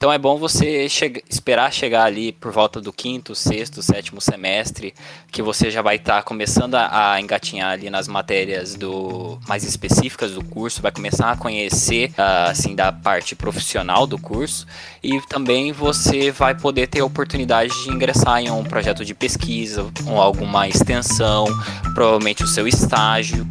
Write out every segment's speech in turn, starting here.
Então é bom você che esperar chegar ali por volta do quinto, sexto, sétimo semestre, que você já vai estar tá começando a, a, engatinhar ali nas matérias do mais específicas do curso, vai começar a conhecer uh, assim da parte profissional do curso e também você vai poder ter a oportunidade de ingressar em um projeto de pesquisa, ou alguma extensão, provavelmente o seu estágio.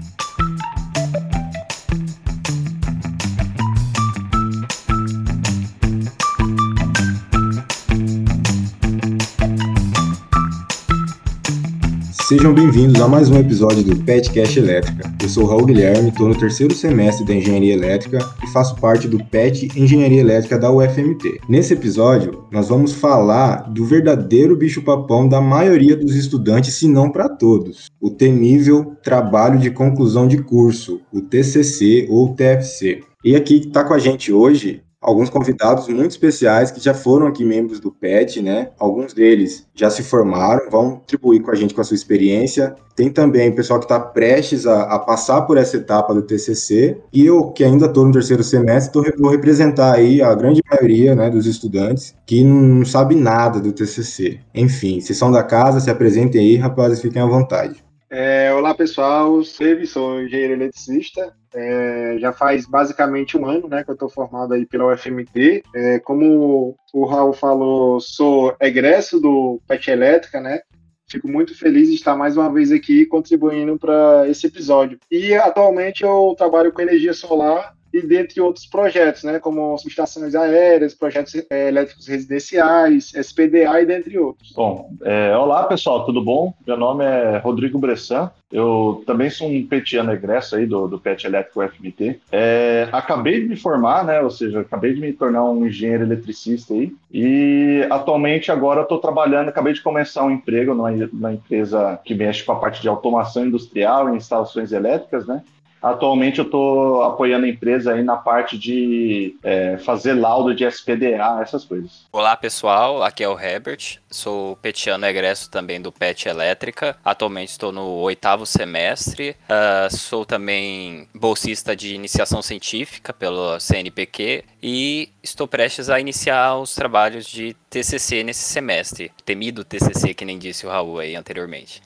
Sejam bem-vindos a mais um episódio do PET Elétrica. Eu sou Raul Guilherme, estou no terceiro semestre da Engenharia Elétrica e faço parte do PET Engenharia Elétrica da UFMT. Nesse episódio, nós vamos falar do verdadeiro bicho-papão da maioria dos estudantes, se não para todos: o temível trabalho de conclusão de curso, o TCC ou TFC. E aqui está com a gente hoje alguns convidados muito especiais que já foram aqui membros do PET, né? Alguns deles já se formaram, vão contribuir com a gente com a sua experiência. Tem também o pessoal que está prestes a, a, passar por essa etapa do TCC e eu que ainda estou no terceiro semestre, tô, vou representar aí a grande maioria né, dos estudantes que não sabe nada do TCC. Enfim, vocês são da casa, se apresentem aí, rapazes, fiquem à vontade. É, olá pessoal, eu sou engenheiro eletricista, é, já faz basicamente um ano né, que eu estou formado aí pela UFMT. É, como o Raul falou, sou egresso do PET Elétrica, né? Fico muito feliz de estar mais uma vez aqui contribuindo para esse episódio. E atualmente eu trabalho com energia solar e dentre outros projetos, né, como subestações aéreas, projetos é, elétricos residenciais, SPDA e dentre outros. Bom, é, olá pessoal, tudo bom? Meu nome é Rodrigo Bressan, eu também sou um petiano egresso aí do, do PET Elétrico FMT. É, acabei de me formar, né, ou seja, acabei de me tornar um engenheiro eletricista aí, e atualmente agora estou trabalhando, acabei de começar um emprego numa empresa que mexe com a parte de automação industrial e instalações elétricas, né, Atualmente eu estou apoiando a empresa aí na parte de é, fazer laudo de SPDA, essas coisas. Olá pessoal, aqui é o Herbert, sou petiano egresso também do PET Elétrica. Atualmente estou no oitavo semestre, uh, sou também bolsista de iniciação científica pelo CNPq e estou prestes a iniciar os trabalhos de TCC nesse semestre. Temido TCC, que nem disse o Raul aí anteriormente.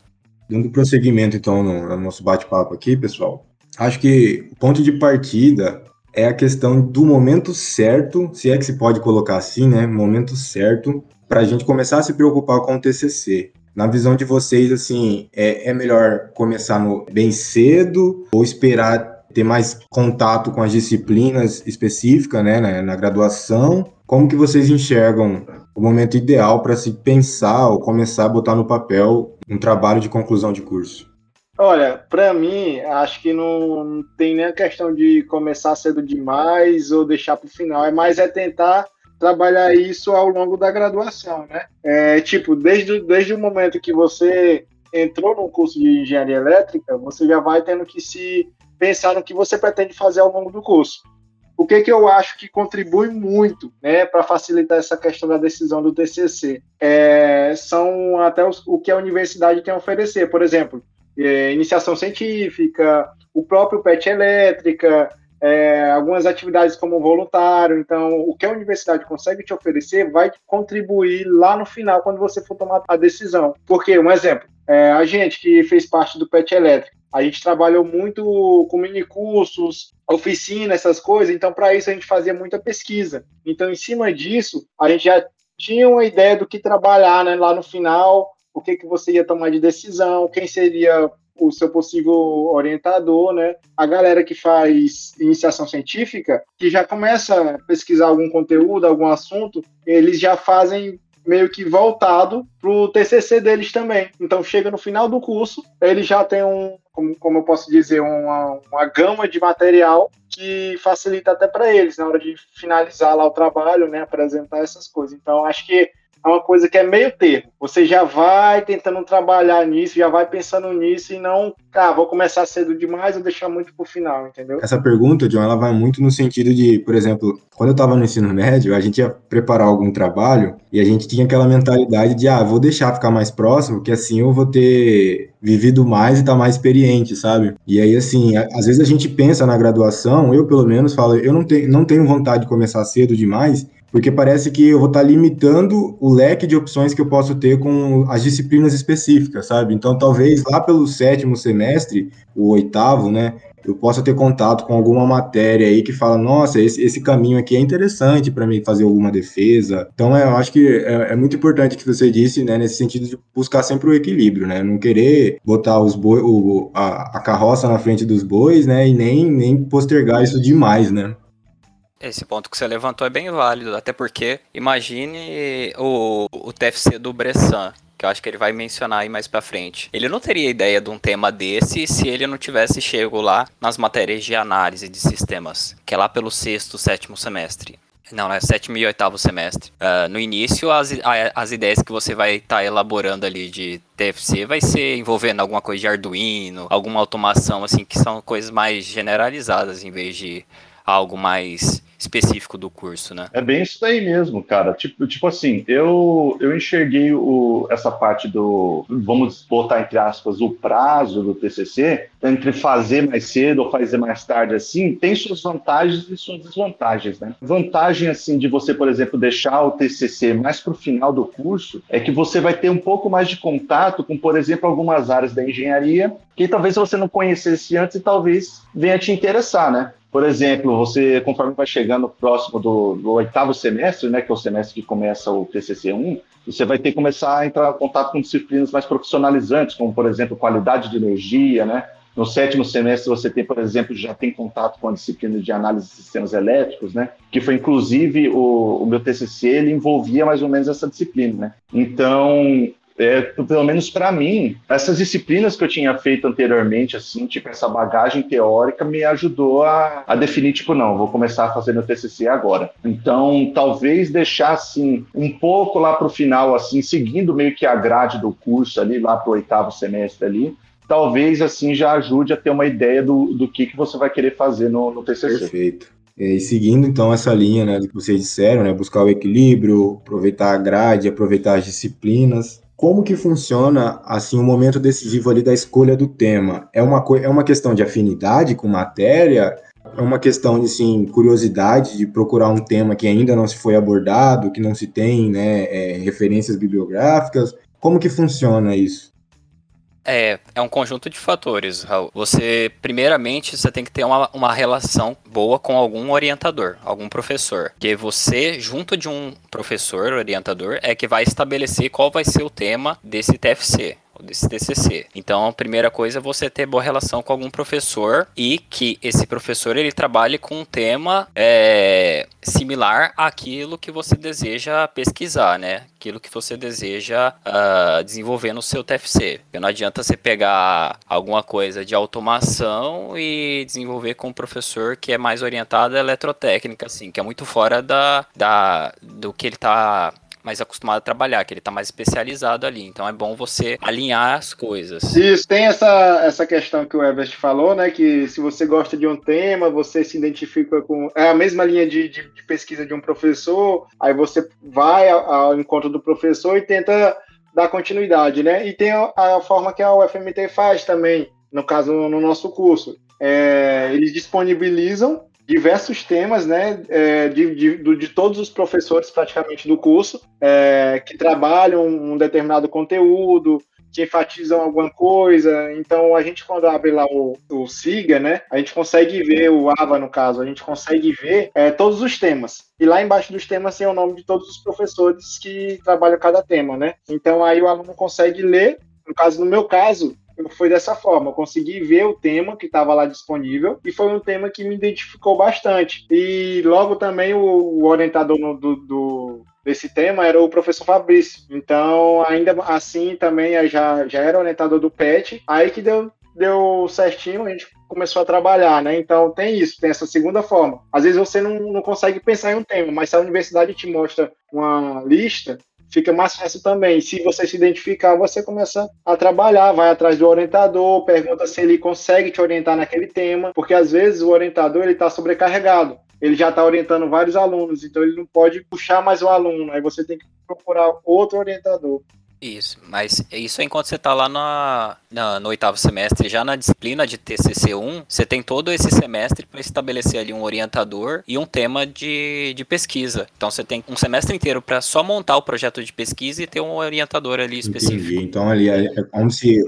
Dando prosseguimento então no nosso bate-papo aqui, pessoal, Acho que o ponto de partida é a questão do momento certo, se é que se pode colocar assim, né? Momento certo para a gente começar a se preocupar com o TCC. Na visão de vocês, assim, é, é melhor começar no, bem cedo ou esperar ter mais contato com as disciplinas específicas, né, na, na graduação? Como que vocês enxergam o momento ideal para se pensar ou começar a botar no papel um trabalho de conclusão de curso? Olha, para mim, acho que não, tem nem a questão de começar cedo demais ou deixar para o final. É mais é tentar trabalhar isso ao longo da graduação, né? É, tipo, desde, desde o momento que você entrou no curso de engenharia elétrica, você já vai tendo que se pensar no que você pretende fazer ao longo do curso. O que, que eu acho que contribui muito né, para facilitar essa questão da decisão do TCC? É, são até os, o que a universidade tem a oferecer. Por exemplo, é, iniciação científica, o próprio PET elétrica, é, algumas atividades como voluntário. Então, o que a universidade consegue te oferecer vai contribuir lá no final, quando você for tomar a decisão. Porque, um exemplo, é, a gente que fez parte do PET elétrico, a gente trabalhou muito com minicursos, oficina, essas coisas, então para isso a gente fazia muita pesquisa. Então, em cima disso, a gente já tinha uma ideia do que trabalhar né, lá no final, o que, que você ia tomar de decisão, quem seria o seu possível orientador, né? A galera que faz iniciação científica, que já começa a pesquisar algum conteúdo, algum assunto, eles já fazem meio que voltado para o TCC deles também. Então chega no final do curso, ele já tem um, como, como eu posso dizer, uma, uma gama de material que facilita até para eles na hora de finalizar lá o trabalho, né? Apresentar essas coisas. Então acho que é uma coisa que é meio termo. Você já vai tentando trabalhar nisso, já vai pensando nisso e não, ah, vou começar cedo demais ou deixar muito pro final, entendeu? Essa pergunta, John, ela vai muito no sentido de, por exemplo, quando eu estava no ensino médio, a gente ia preparar algum trabalho e a gente tinha aquela mentalidade de, ah, vou deixar ficar mais próximo, que assim eu vou ter vivido mais e tá mais experiente, sabe? E aí, assim, às vezes a gente pensa na graduação, eu pelo menos falo, eu não tenho, não tenho vontade de começar cedo demais, porque parece que eu vou estar tá limitando o leque de opções que eu posso ter com as disciplinas específicas, sabe? Então, talvez lá pelo sétimo semestre, o oitavo, né, eu possa ter contato com alguma matéria aí que fala, nossa, esse, esse caminho aqui é interessante para mim fazer alguma defesa. Então, é, eu acho que é, é, muito importante que você disse, né, nesse sentido de buscar sempre o equilíbrio, né, não querer botar os boi, o, a, a carroça na frente dos bois, né, e nem, nem postergar isso demais, né. Esse ponto que você levantou é bem válido, até porque imagine o, o TFC do Bressan, que eu acho que ele vai mencionar aí mais pra frente. Ele não teria ideia de um tema desse se ele não tivesse chego lá nas matérias de análise de sistemas, que é lá pelo sexto, sétimo semestre. Não, é sétimo e oitavo semestre. Uh, no início, as, as ideias que você vai estar tá elaborando ali de TFC vai ser envolvendo alguma coisa de Arduino, alguma automação, assim, que são coisas mais generalizadas em vez de algo mais específico do curso, né? É bem isso daí mesmo, cara. Tipo, tipo assim, eu, eu enxerguei o, essa parte do, vamos botar entre aspas, o prazo do TCC, entre fazer mais cedo ou fazer mais tarde, assim, tem suas vantagens e suas desvantagens, né? Vantagem, assim, de você, por exemplo, deixar o TCC mais para o final do curso, é que você vai ter um pouco mais de contato com, por exemplo, algumas áreas da engenharia que talvez você não conhecesse antes e talvez venha te interessar, né? Por exemplo, você, conforme vai chegando próximo do, do, oitavo semestre, né, que é o semestre que começa o TCC1, você vai ter que começar a entrar em contato com disciplinas mais profissionalizantes, como, por exemplo, qualidade de energia, né? No sétimo semestre você tem, por exemplo, já tem contato com a disciplina de análise de sistemas elétricos, né? Que foi inclusive o, o meu TCC, ele envolvia mais ou menos essa disciplina, né? Então, é, pelo menos para mim, essas disciplinas que eu tinha feito anteriormente, assim, tipo essa bagagem teórica, me ajudou a, a definir, tipo, não, vou começar a fazer meu TCC agora. Então, talvez deixar, assim, um pouco lá para o final, assim, seguindo meio que a grade do curso ali, lá o oitavo semestre ali, talvez, assim, já ajude a ter uma ideia do, do que, que você vai querer fazer no, no TCC. Perfeito. E seguindo então essa linha né, que vocês disseram, né, buscar o equilíbrio, aproveitar a grade, aproveitar as disciplinas, como que funciona assim o momento decisivo ali da escolha do tema? É uma, é uma questão de afinidade com matéria? É uma questão de sim, curiosidade de procurar um tema que ainda não se foi abordado, que não se tem né, é, referências bibliográficas? Como que funciona isso? É, é um conjunto de fatores, Raul. Você, primeiramente, você tem que ter uma, uma relação boa com algum orientador, algum professor. Que você, junto de um professor orientador, é que vai estabelecer qual vai ser o tema desse TFC desse TCC. Então, a primeira coisa é você ter boa relação com algum professor e que esse professor ele trabalhe com um tema é, similar àquilo que você deseja pesquisar, né? Aquilo que você deseja uh, desenvolver no seu TFC. Não adianta você pegar alguma coisa de automação e desenvolver com um professor que é mais orientado à eletrotécnica, assim, que é muito fora da, da do que ele está mais acostumado a trabalhar, que ele está mais especializado ali. Então é bom você alinhar as coisas. Isso, tem essa, essa questão que o Everest falou, né? Que se você gosta de um tema, você se identifica com. É a mesma linha de, de, de pesquisa de um professor, aí você vai ao, ao encontro do professor e tenta dar continuidade, né? E tem a, a forma que a UFMT faz também, no caso, no nosso curso. É, eles disponibilizam diversos temas, né, é, de, de, de, todos os professores praticamente do curso, é, que trabalham um determinado conteúdo, que enfatizam alguma coisa. Então, a gente, quando abre lá o, o SIGA, né, a gente consegue ver, o AVA no caso, a gente consegue ver é, todos os temas. E lá embaixo dos temas tem o nome de todos os professores que trabalham cada tema, né? Então, aí o aluno consegue ler. No caso, no meu caso, foi dessa forma. Eu consegui ver o tema que estava lá disponível e foi um tema que me identificou bastante. E logo também o, orientador do, do, desse tema era o professor Fabrício. Então, ainda assim, também já, já era orientador do PET. Aí que deu, deu certinho, a gente começou a trabalhar, né? Então tem isso, tem essa segunda forma. Às vezes você não, não consegue pensar em um tema, mas se a universidade te mostra uma lista, fica mais fácil também. Se você se identificar, você começa a trabalhar, vai atrás do orientador, pergunta se ele consegue te orientar naquele tema, porque às vezes o orientador ele está sobrecarregado. Ele já está orientando vários alunos, então ele não pode puxar mais o aluno. Aí você tem que procurar outro orientador. Isso, mas isso é enquanto você está lá na, na, no oitavo semestre, já na disciplina de TCC1, você tem todo esse semestre para estabelecer ali um orientador e um tema de, de pesquisa. Então você tem um semestre inteiro para só montar o projeto de pesquisa e ter um orientador ali específico. Entendi. Então ali é, é como se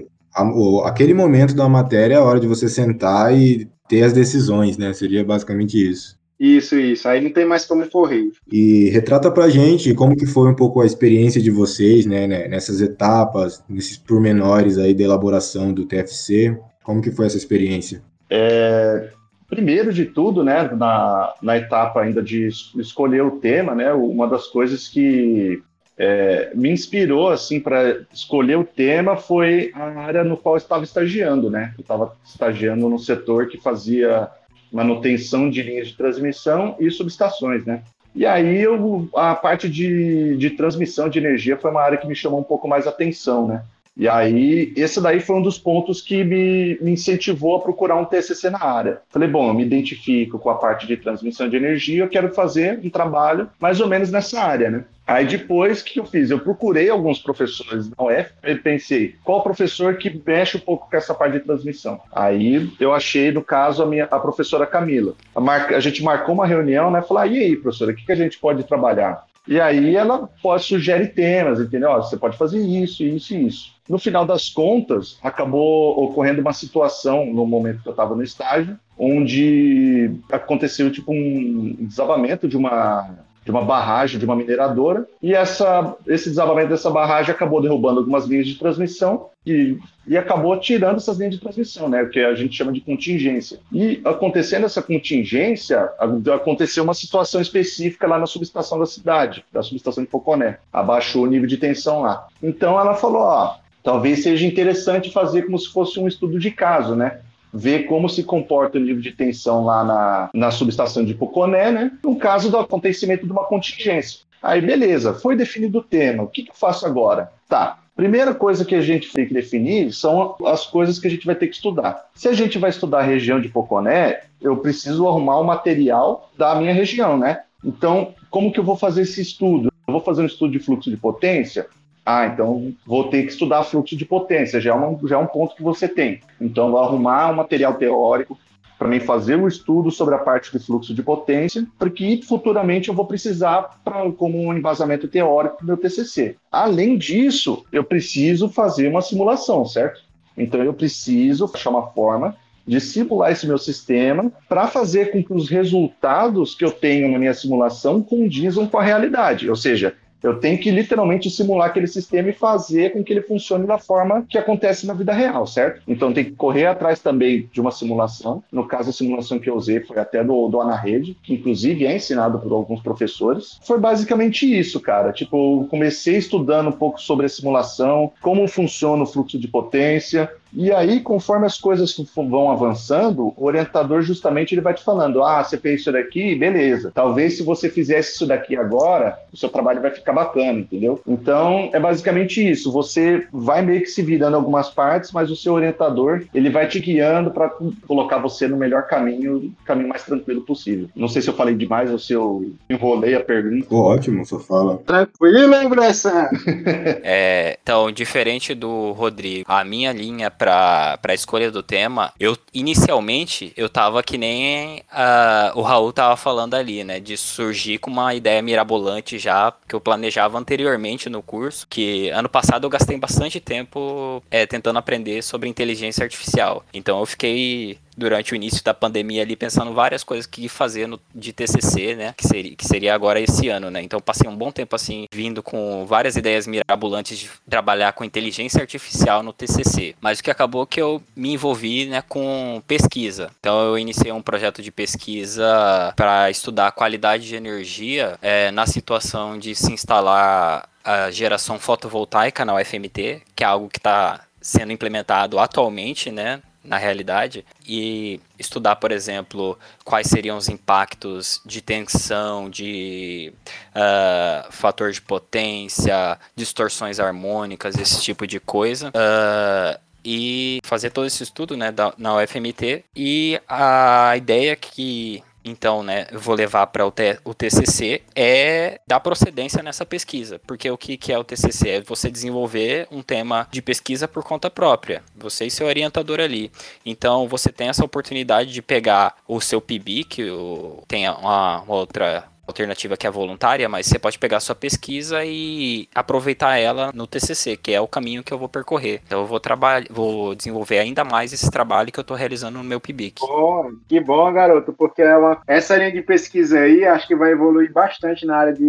aquele momento da matéria é a hora de você sentar e ter as decisões, né? Seria basicamente isso. Isso, isso. Aí não tem mais como correr. E retrata pra gente como que foi um pouco a experiência de vocês, né, né, nessas etapas, nesses pormenores aí da elaboração do TFC. Como que foi essa experiência? É, primeiro de tudo, né, na, na etapa ainda de escolher o tema, né, uma das coisas que é, me inspirou assim para escolher o tema foi a área no qual eu estava estagiando, né? Eu estava estagiando no setor que fazia manutenção de linhas de transmissão e subestações, né? E aí eu, a parte de, de transmissão de energia foi uma área que me chamou um pouco mais atenção, né? E aí, esse daí foi um dos pontos que me, me, incentivou a procurar um TCC na área. Falei, bom, eu me identifico com a parte de transmissão de energia, eu quero fazer um trabalho mais ou menos nessa área, né? Aí depois, o que eu fiz? Eu procurei alguns professores da UF e pensei, qual professor que mexe um pouco com essa parte de transmissão? Aí eu achei, no caso, a, minha, a professora Camila. A, mar, a gente marcou uma reunião, né? Falei, ah, e aí, professora, o que, que a gente pode trabalhar? E aí ela pode sugerir temas, entendeu? Você pode fazer isso, isso e isso. No final das contas, acabou ocorrendo uma situação no momento que eu estava no estágio, onde aconteceu tipo um desabamento de uma de uma barragem, de uma mineradora, e essa, esse desabamento dessa barragem acabou derrubando algumas linhas de transmissão e, e acabou tirando essas linhas de transmissão, né, o que a gente chama de contingência. E acontecendo essa contingência, aconteceu uma situação específica lá na subestação da cidade, da subestação de Poconé, abaixou o nível de tensão lá. Então ela falou, ó, talvez seja interessante fazer como se fosse um estudo de caso, né? ver como se comporta o nível de tensão lá na, na subestação de Poconé, né? No caso do acontecimento de uma contingência. Aí, beleza, foi definido o tema. O que, que eu faço agora? Tá, Primeira coisa que a gente tem que definir são as coisas que a gente vai ter que estudar. Se a gente vai estudar a região de Poconé, eu preciso arrumar o material da minha região, né? Então, como que eu vou fazer esse estudo? Eu vou fazer um estudo de fluxo de potência? Ah, então vou ter que estudar fluxo de potência, já é, uma, já é um ponto que você tem. Então, vou arrumar um material teórico para mim fazer um estudo sobre a parte de fluxo de potência, porque futuramente eu vou precisar pra, como um embasamento teórico do meu TCC. Além disso, eu preciso fazer uma simulação, certo? Então, eu preciso achar uma forma de simular esse meu sistema para fazer com que os resultados que eu tenho na minha simulação condizam com a realidade. Ou seja, eu tenho que literalmente simular aquele sistema e fazer com que ele funcione da forma que acontece na vida real, certo? Então tem que correr atrás também de uma simulação. No caso, a simulação que eu usei foi até do, do Anarrede, que inclusive é ensinado por alguns professores. Foi basicamente isso, cara. Tipo, comecei estudando um pouco sobre a simulação, como funciona o fluxo de potência, e aí, conforme as coisas vão avançando, o orientador justamente ele vai te falando: ah, você fez isso daqui, beleza. Talvez se você fizesse isso daqui agora, o seu trabalho vai ficar bacana, entendeu? Então, é basicamente isso. Você vai meio que se virando algumas partes, mas o seu orientador ele vai te guiando para colocar você no melhor caminho, caminho mais tranquilo possível. Não sei se eu falei demais ou se eu enrolei a pergunta. Ficou ótimo, só fala. Tranquilo, hein, Bressan? é, então, diferente do Rodrigo, a minha linha para a escolha do tema, eu inicialmente eu tava que nem uh, o Raul tava falando ali, né? De surgir com uma ideia mirabolante já que eu planejava anteriormente no curso, que ano passado eu gastei bastante tempo é, tentando aprender sobre inteligência artificial. Então eu fiquei durante o início da pandemia ali pensando várias coisas que fazer no, de TCC, né, que seria, que seria agora esse ano, né. Então passei um bom tempo assim vindo com várias ideias mirabolantes de trabalhar com inteligência artificial no TCC. Mas o que acabou que eu me envolvi, né, com pesquisa. Então eu iniciei um projeto de pesquisa para estudar a qualidade de energia é, na situação de se instalar a geração fotovoltaica na UFMT, que é algo que está sendo implementado atualmente, né, na realidade e estudar, por exemplo, quais seriam os impactos de tensão, de uh, fator de potência, distorções harmônicas, esse tipo de coisa. Uh, e fazer todo esse estudo né, da, na UFMT. E a ideia que então, né, vou levar para o, o TCC, é dar procedência nessa pesquisa. Porque o que, que é o TCC? É você desenvolver um tema de pesquisa por conta própria. Você e seu orientador ali. Então, você tem essa oportunidade de pegar o seu PIB, que tem uma, uma outra alternativa que é voluntária, mas você pode pegar sua pesquisa e aproveitar ela no TCC, que é o caminho que eu vou percorrer. Então eu vou trabalhar, vou desenvolver ainda mais esse trabalho que eu estou realizando no meu PIBIC. Bom, que bom, garoto, porque é essa linha de pesquisa aí acho que vai evoluir bastante na área de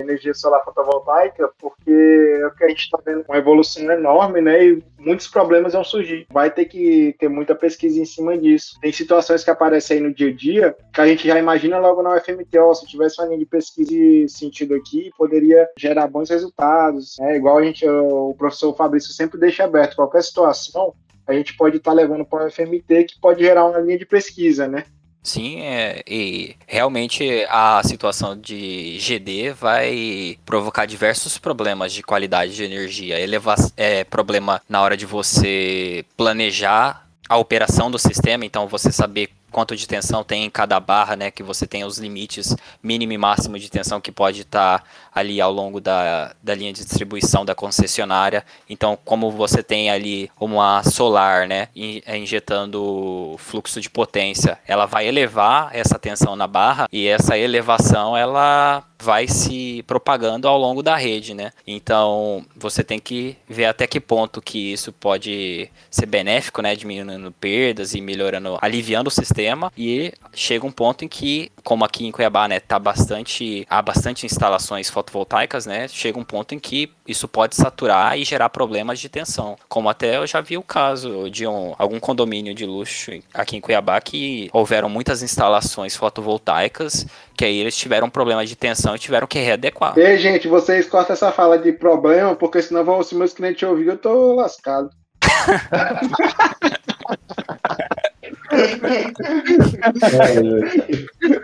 energia solar fotovoltaica, porque é o que a gente está vendo uma evolução enorme, né? E muitos problemas vão surgir. Vai ter que ter muita pesquisa em cima disso. Tem situações que aparecem aí no dia a dia que a gente já imagina logo na UFMT, se tivesse uma linha de pesquisa e sentido aqui, poderia gerar bons resultados. É igual a gente, o professor Fabrício sempre deixa aberto qualquer situação, a gente pode estar tá levando para o FMT que pode gerar uma linha de pesquisa, né? Sim, é, e realmente a situação de GD vai provocar diversos problemas de qualidade de energia. Elevar, é problema na hora de você planejar a operação do sistema, então você saber quanto de tensão tem em cada barra, né? Que você tem os limites mínimo e máximo de tensão que pode estar tá ali ao longo da, da linha de distribuição da concessionária. Então, como você tem ali uma solar, né? É, injetando fluxo de potência, ela vai elevar essa tensão na barra e essa elevação ela vai se propagando ao longo da rede, né? Então você tem que ver até que ponto que isso pode ser benéfico, né? Diminuindo perdas e melhorando, aliviando o sistema. E chega um ponto em que, como aqui em Cuiabá, né, tá bastante, há bastante instalações fotovoltaicas, né? Chega um ponto em que isso pode saturar e gerar problemas de tensão. Como até eu já vi o caso de um, algum condomínio de luxo aqui em Cuiabá que houveram muitas instalações fotovoltaicas que aí eles tiveram problemas de tensão e tiveram que readequar. Ei, gente, vocês cortam essa fala de problema, porque senão vão, se meus clientes ouvirem, eu tô lascado.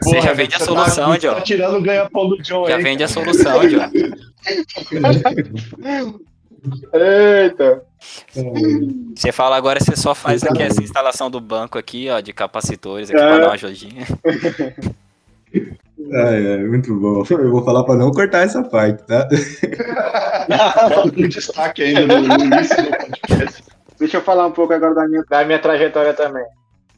Você já vende a solução, John. Tá tirando ganha-pão do John Já vende a solução, John. Eita. Você fala agora, você só faz aqui essa instalação do banco aqui, ó, de capacitores aqui é. para dar uma ajudinha. É, é, muito bom. Eu vou falar para não cortar essa parte, tá? um destaque ainda no, início do podcast. Deixa eu falar um pouco agora da minha, da minha trajetória também.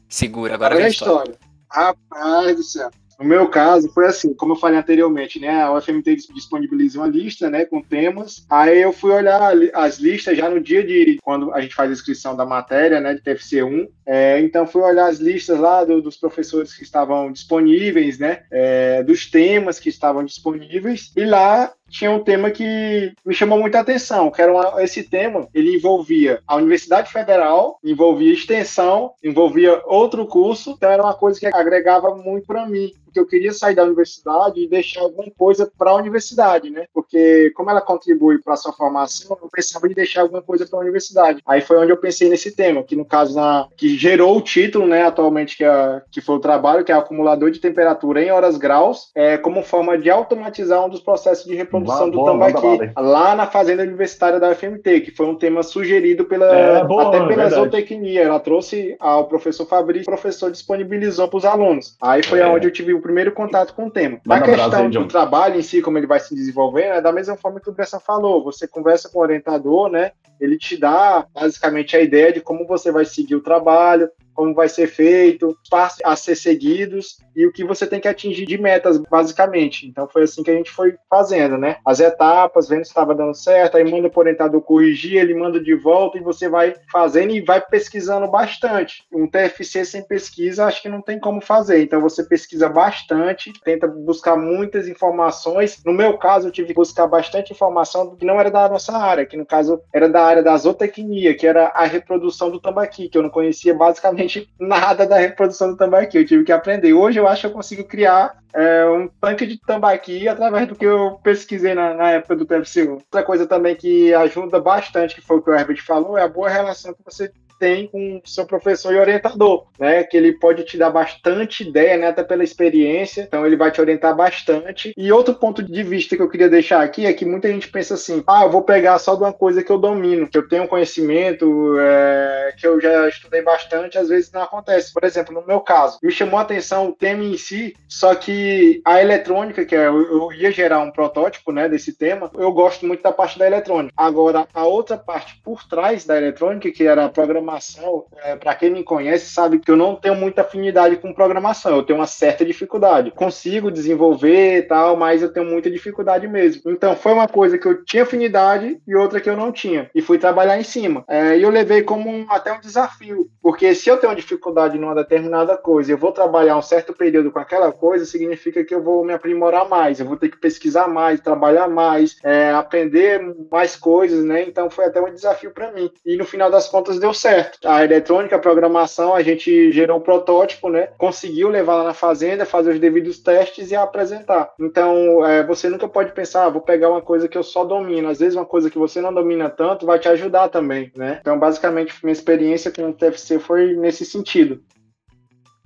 Segura, agora vem a história. Rapaz do céu. No meu caso, foi assim, como eu falei anteriormente, né? A UFMT disponibiliza uma lista, né, com temas. Aí eu fui olhar as listas já no dia de quando a gente faz a inscrição da matéria, né, de TFC1. É, então fui olhar as listas lá do, dos professores que estavam disponíveis, né, é, dos temas que estavam disponíveis. E lá tinha um tema que me chamou muita atenção, que era uma, esse tema, ele envolvia a Universidade Federal, envolvia extensão, envolvia outro curso, então era uma coisa que agregava muito para mim porque eu queria sair da universidade e deixar alguma coisa para a universidade, né? Porque como ela contribui para a sua formação, eu precisava de deixar alguma coisa para a universidade. Aí foi onde eu pensei nesse tema, que no caso na que gerou o título, né, atualmente que é, que foi o trabalho, que é acumulador de temperatura em horas graus, é como forma de automatizar um dos processos de reprodução do tambaqui lá na fazenda universitária da UFMT, que foi um tema sugerido pela é, boa, até pela zootecnia. Ela trouxe ao professor Fabrício, o professor disponibilizou para os alunos. Aí foi é. onde eu tive o primeiro contato com o tema. a questão do trabalho em si, como ele vai se desenvolvendo, é da mesma forma que o Bressan falou. Você conversa com o orientador, né? Ele te dá basicamente a ideia de como você vai seguir o trabalho, como vai ser feito, passos a ser seguidos e o que você tem que atingir de metas, basicamente. Então foi assim que a gente foi fazendo, né? As etapas, vendo se estava dando certo, aí manda o orientador corrigir, ele manda de volta e você vai fazendo e vai pesquisando bastante. Um TFC sem pesquisa, acho que não tem como fazer. Então você pesquisa bastante, tenta buscar muitas informações. No meu caso, eu tive que buscar bastante informação que não era da nossa área, que no caso era da área da zootecnia, que era a reprodução do tambaqui, que eu não conhecia basicamente absolutamente nada da reprodução do tambaqui. Eu tive que aprender. Hoje eu acho que eu consigo criar é, um tanque de tambaqui através do que eu pesquisei na, na época do TFC1. Outra coisa também que ajuda bastante, que foi o que o Herbert falou, é a boa relação que você tem com seu professor e orientador, né? Que ele pode te dar bastante ideia, né? Até pela experiência, então ele vai te orientar bastante. E outro ponto de vista que eu queria deixar aqui é que muita gente pensa assim: ah, eu vou pegar só de uma coisa que eu domino, que eu tenho conhecimento, é, que eu já estudei bastante, às vezes não acontece. Por exemplo, no meu caso, me chamou a atenção o tema em si, só que a eletrônica, que é, eu ia gerar um protótipo, né, desse tema, eu gosto muito da parte da eletrônica. Agora, a outra parte por trás da eletrônica, que era a programação, é, para quem me conhece, sabe que eu não tenho muita afinidade com programação, eu tenho uma certa dificuldade. Consigo desenvolver e tal, mas eu tenho muita dificuldade mesmo. Então, foi uma coisa que eu tinha afinidade e outra que eu não tinha. E fui trabalhar em cima. É, e eu levei como um, até um desafio, porque se eu tenho dificuldade numa determinada coisa, eu vou trabalhar um certo período com aquela coisa, significa que eu vou me aprimorar mais, eu vou ter que pesquisar mais, trabalhar mais, é, aprender mais coisas, né? Então foi até um desafio para mim. E no final das contas deu certo. A eletrônica, a programação, a gente gerou um protótipo, né? Conseguiu levar lá na fazenda, fazer os devidos testes e apresentar. Então é, você nunca pode pensar, ah, vou pegar uma coisa que eu só domino. Às vezes uma coisa que você não domina tanto vai te ajudar também, né? Então basicamente minha experiência com o TFC foi nesse sentido.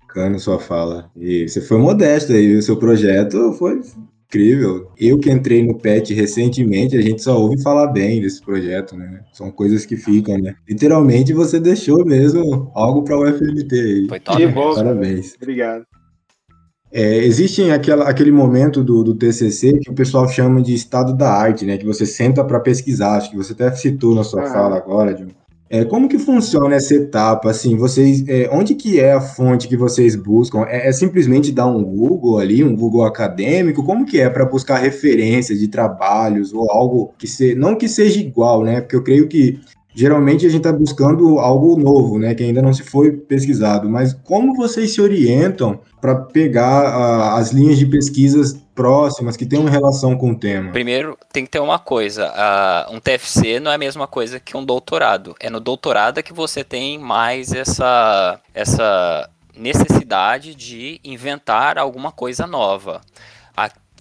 Bacana sua fala. E você foi modesto aí, o seu projeto foi incrível. Eu que entrei no PET recentemente, a gente só ouve falar bem desse projeto, né? São coisas que ficam, né? Literalmente você deixou mesmo algo para o FMT aí. Foi top. Que bom, Parabéns. Obrigado. É, existe aquela, aquele momento do, do TCC que o pessoal chama de estado da arte, né? Que você senta para pesquisar. Acho que você até citou na sua ah. fala agora, John. É, como que funciona essa etapa? Assim, vocês, é, onde que é a fonte que vocês buscam? É, é, simplesmente dar um Google ali, um Google acadêmico? Como que é para buscar referências de trabalhos ou algo que se, não que seja igual, né? Porque eu creio que geralmente a gente está buscando algo novo, né? Que ainda não se foi pesquisado. Mas como vocês se orientam para pegar uh, as linhas de pesquisas próximas, que tenham relação com o tema? Primeiro, tem que ter uma coisa: uh, um TFC não é a mesma coisa que um doutorado. É no doutorado que você tem mais essa, essa necessidade de inventar alguma coisa nova.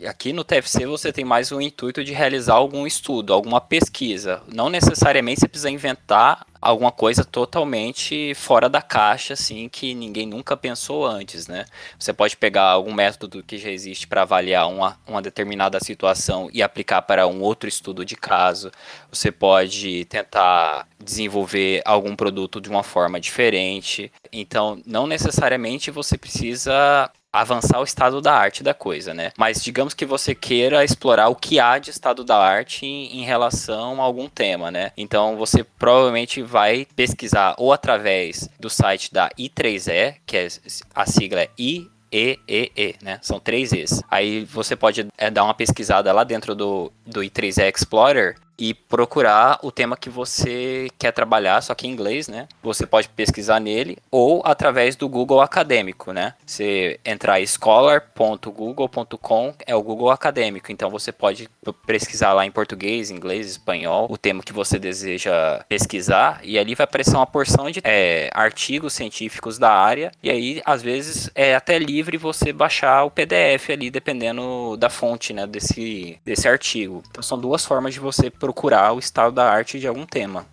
Aqui no TFC você tem mais o intuito de realizar algum estudo, alguma pesquisa. Não necessariamente você precisa inventar alguma coisa totalmente fora da caixa, assim, que ninguém nunca pensou antes, né? Você pode pegar algum método que já existe para avaliar uma, uma determinada situação e aplicar para um outro estudo de caso. Você pode tentar desenvolver algum produto de uma forma diferente. Então, não necessariamente você precisa avançar o estado da arte da coisa, né? Mas digamos que você queira explorar o que há de estado da arte em, em relação a algum tema, né? Então você provavelmente vai pesquisar ou através do site da I3E, que é a sigla é I e, E, E, né? São três E's. Aí você pode é, dar uma pesquisada lá dentro do, do i3E Explorer e procurar o tema que você quer trabalhar, só que em inglês, né? Você pode pesquisar nele ou através do Google Acadêmico, né? Você entrar scholar.google.com é o Google Acadêmico, então você pode pesquisar lá em português, inglês, espanhol, o tema que você deseja pesquisar e ali vai aparecer uma porção de é, artigos científicos da área e aí às vezes é até livre você baixar o PDF ali dependendo da fonte, né? Desse desse artigo. Então são duas formas de você procurar o estado da arte de algum tema.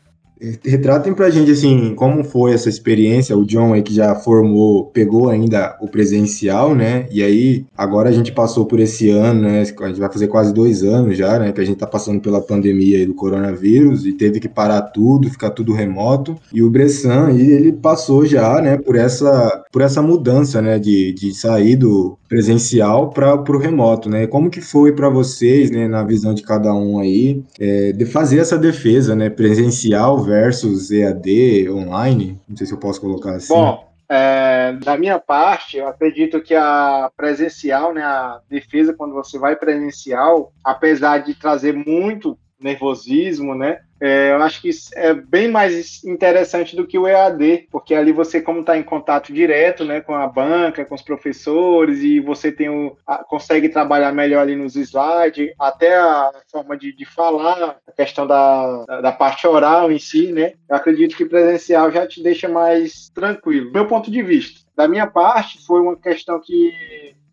Retratem pra gente, assim, como foi essa experiência, o John aí que já formou, pegou ainda o presencial, né, e aí, agora a gente passou por esse ano, né, a gente vai fazer quase dois anos já, né, que a gente tá passando pela pandemia aí do coronavírus, e teve que parar tudo, ficar tudo remoto, e o Bressan aí, ele passou já, né, por essa, por essa mudança, né, de, de sair do presencial para o remoto, né, como que foi para vocês, né, na visão de cada um aí, é, de fazer essa defesa, né, presencial versus EAD online? Não sei se eu posso colocar assim. Bom, é, da minha parte, eu acredito que a presencial, né, a defesa quando você vai presencial, apesar de trazer muito nervosismo, né, é, eu acho que é bem mais interessante do que o EAD, porque ali você, como está em contato direto né, com a banca, com os professores, e você tem o, a, consegue trabalhar melhor ali nos slides, até a forma de, de falar, a questão da, da, da, parte oral em si, né? Eu acredito que presencial já te deixa mais tranquilo. Meu ponto de vista. Da minha parte, foi uma questão que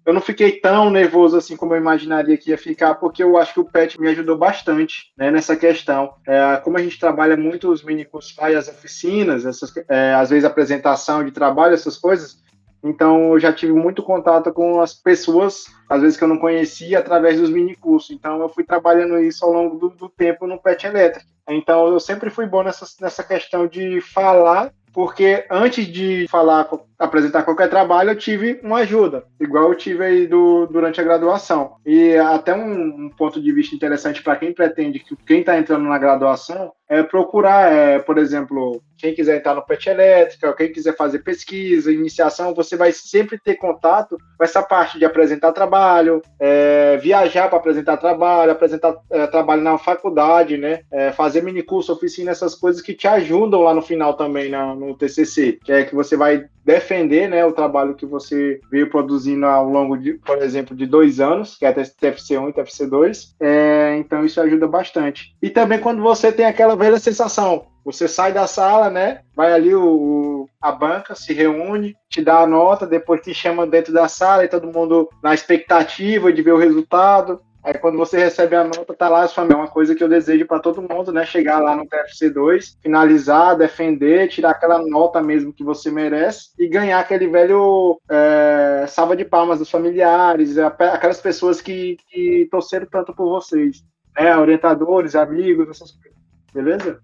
eu não fiquei tão nervoso assim como eu imaginaria que ia ficar, porque eu acho que o PET me ajudou bastante né, nessa questão. É, como a gente trabalha muito os mini cursos as oficinas, essas, é, às vezes apresentação de trabalho, essas coisas, então, eu já tive muito contato com as pessoas, às vezes que eu não conhecia, através dos mini cursos. Então, eu fui trabalhando isso ao longo do, do tempo no PET elétrico. Então, eu sempre fui bom nessa, nessa questão de falar porque antes de falar, apresentar qualquer trabalho, eu tive uma ajuda, igual eu tive aí do, durante a graduação. E até um, um ponto de vista interessante para quem pretende, que quem está entrando na graduação, é procurar, é, por exemplo, quem quiser entrar no PET Elétrica, quem quiser fazer pesquisa, iniciação, você vai sempre ter contato com essa parte de apresentar trabalho, é, viajar para apresentar trabalho, apresentar é, trabalho na faculdade, né? É, fazer mini curso, oficina, essas coisas que te ajudam lá no final também na, no TCC, que é que você vai defender né, o trabalho que você veio produzindo ao longo de, por exemplo, de dois anos, que é a TFC1 e TFC2. É, então isso ajuda bastante. E também quando você tem aquela velha sensação, você sai da sala, né? Vai ali o, a banca, se reúne, te dá a nota, depois te chama dentro da sala e todo mundo na expectativa de ver o resultado. Aí quando você recebe a nota, tá lá, é uma coisa que eu desejo para todo mundo, né? Chegar lá no TFC2, finalizar, defender, tirar aquela nota mesmo que você merece e ganhar aquele velho é, salva de palmas dos familiares, aquelas pessoas que, que torceram tanto por vocês, né? Orientadores, amigos, essas coisas. Beleza?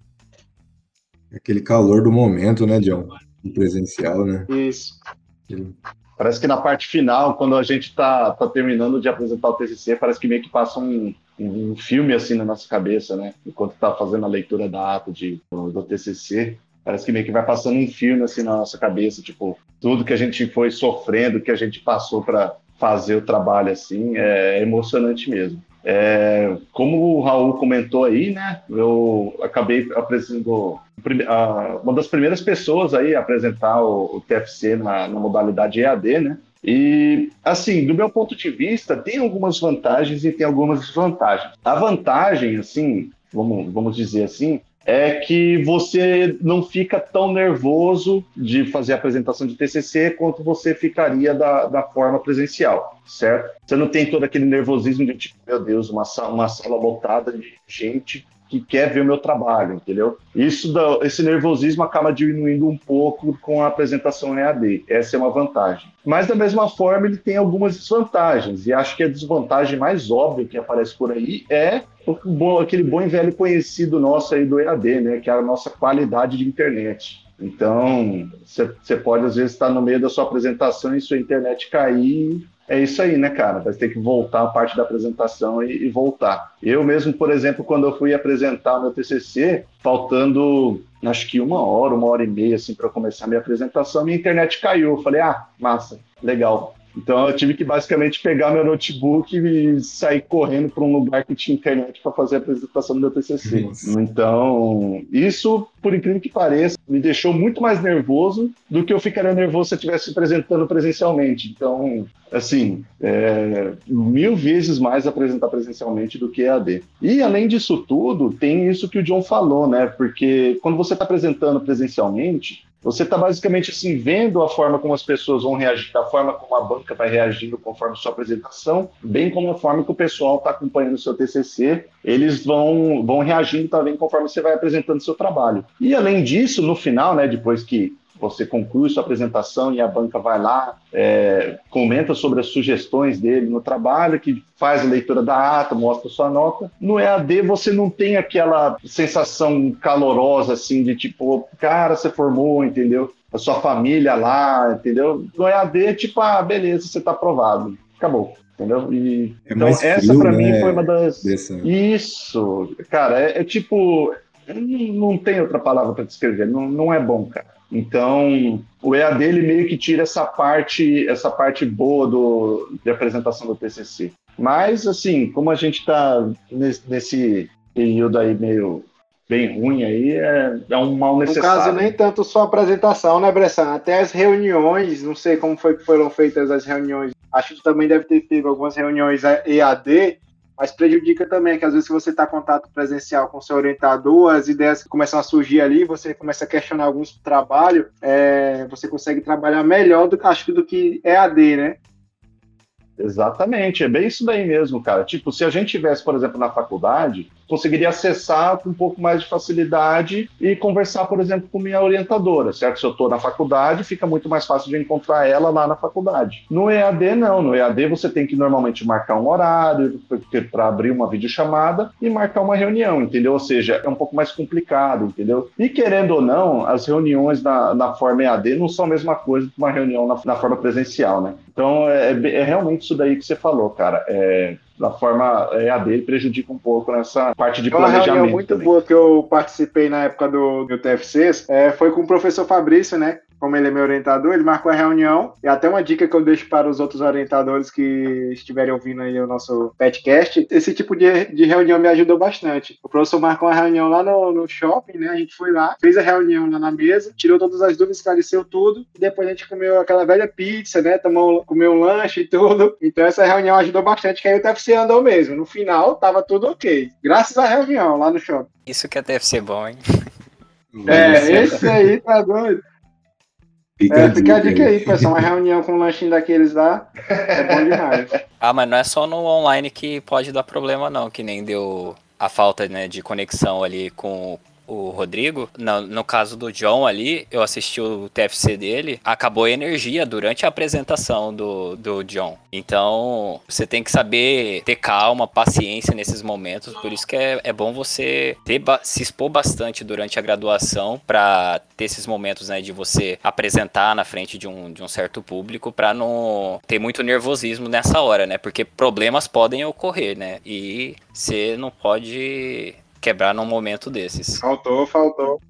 Aquele calor do momento, né, John? Presencial, né? Isso. Parece que na parte final, quando a gente está tá terminando de apresentar o TCC, parece que meio que passa um, um filme assim na nossa cabeça, né? Enquanto está fazendo a leitura da ata de, do, do TCC, parece que meio que vai passando um filme assim na nossa cabeça, tipo, tudo que a gente foi sofrendo, que a gente passou para fazer o trabalho assim, é emocionante mesmo. É, como o Raul comentou aí, né? Eu acabei apresentando uma das primeiras pessoas aí a apresentar o, o TFC na, na, modalidade EAD, né? E, assim, do meu ponto de vista, tem algumas vantagens e tem algumas desvantagens. A vantagem, assim, vamos, vamos dizer assim, é que você não fica tão nervoso de fazer a apresentação de TCC quanto você ficaria da, da forma presencial, certo? Você não tem todo aquele nervosismo de tipo, meu Deus, uma, uma sala lotada de gente que quer ver o meu trabalho, entendeu? Isso, esse nervosismo acaba diminuindo um pouco com a apresentação EAD. Essa é uma vantagem. Mas, da mesma forma, ele tem algumas desvantagens. E acho que a desvantagem mais óbvia que aparece por aí é bom, aquele bom e velho conhecido nosso aí do EAD, né? Que é a nossa qualidade de internet. Então, você pode, às vezes, estar no meio da sua apresentação e sua internet cair é isso aí, né, cara? Vai ter que voltar a parte da apresentação e, e, voltar. Eu mesmo, por exemplo, quando eu fui apresentar o meu TCC, faltando acho que uma hora, uma hora e meia, assim, para começar a minha apresentação, minha internet caiu. Eu falei, ah, massa, legal. Então eu tive que basicamente pegar meu notebook e sair correndo para um lugar que tinha internet para fazer a apresentação do meu TCC. Nossa. Então, isso, por incrível que pareça, me deixou muito mais nervoso do que eu ficaria nervoso se eu estivesse apresentando presencialmente. Então, assim, é, mil vezes mais apresentar presencialmente do que EAD. E além disso tudo, tem isso que o John falou, né? Porque quando você está apresentando presencialmente, você está basicamente assim vendo a forma como as pessoas vão reagir, a forma como a banca vai reagindo conforme sua apresentação, bem como a forma que o pessoal está acompanhando o seu TCC, eles vão, vão reagindo também conforme você vai apresentando seu trabalho. E além disso, no final, né, depois que você conclui sua apresentação e a banca vai lá, é, comenta sobre as sugestões dele no trabalho, que faz a leitura da ata, mostra sua nota. No EAD você não tem aquela sensação calorosa assim de tipo, cara, você formou, entendeu? A sua família lá, entendeu? No EAD, tipo, ah, beleza, você está aprovado. Acabou. Entendeu? E, é então, essa para né? mim foi uma das. Dessa... Isso, cara, é, é tipo. Não tem outra palavra para descrever, não, não é bom, cara. Então, o EAD ele meio que tira essa parte, essa parte boa do, de apresentação do TCC. Mas, assim, como a gente está nesse, período aí meio bem ruim aí, é, é um mal necessário. No caso, nem tanto só a apresentação, né, Bressan? Até as reuniões, não sei como foi que foram feitas as reuniões. Acho que também deve ter tido algumas reuniões EAD mas prejudica também que às vezes se você está em contato presencial com seu orientador, as ideias começam a surgir ali, você começa a questionar alguns trabalhos, é, você consegue trabalhar melhor do que acho do que EAD, né? Exatamente, é bem isso daí mesmo, cara. Tipo, se a gente tivesse, por exemplo, na faculdade, conseguiria acessar com um pouco mais de facilidade e conversar, por exemplo, com minha orientadora, certo? Se eu estou na faculdade, fica muito mais fácil de encontrar ela lá na faculdade. No EAD, não. No EAD, você tem que normalmente marcar um horário para abrir uma videochamada e marcar uma reunião, entendeu? Ou seja, é um pouco mais complicado, entendeu? E querendo ou não, as reuniões na, na forma EAD não são a mesma coisa que uma reunião na, na forma presencial, né? Então, é, é, realmente isso daí que você falou, cara. É, da forma EAD prejudica um pouco nessa parte de planejamento. Uma reunião muito também. boa que eu participei na época do, do TFCs é, foi com o professor Fabrício, né? Como ele é meu orientador, ele marcou a reunião. E até uma dica que eu deixo para os outros orientadores que estiverem ouvindo aí o nosso podcast: esse tipo de, de reunião me ajudou bastante. O professor marcou uma reunião lá no, no shopping, né? A gente foi lá, fez a reunião lá na mesa, tirou todas as dúvidas, esclareceu tudo. E depois a gente comeu aquela velha pizza, né? Tomou, comeu um lanche e tudo. Então essa reunião ajudou bastante, que aí o TFC andou mesmo. No final, tava tudo ok. Graças à reunião lá no shopping. Isso que é TFC bom, hein? É, esse aí tá doido. Fica, é, fica a dica aí, pessoal. Uma reunião com um lanchinho daqueles lá é bom demais. ah, mas não é só no online que pode dar problema, não. Que nem deu a falta né, de conexão ali com o Rodrigo, no, no, caso do John ali, eu assisti o TFC dele, acabou a energia durante a apresentação do, do John. Então, você tem que saber ter calma, paciência nesses momentos, por isso que é, é bom você ter, se expor bastante durante a graduação para ter esses momentos, né, de você apresentar na frente de um, de um certo público para não ter muito nervosismo nessa hora, né? Porque problemas podem ocorrer, né? E você não pode quebrar num momento desses. Faltou, faltou.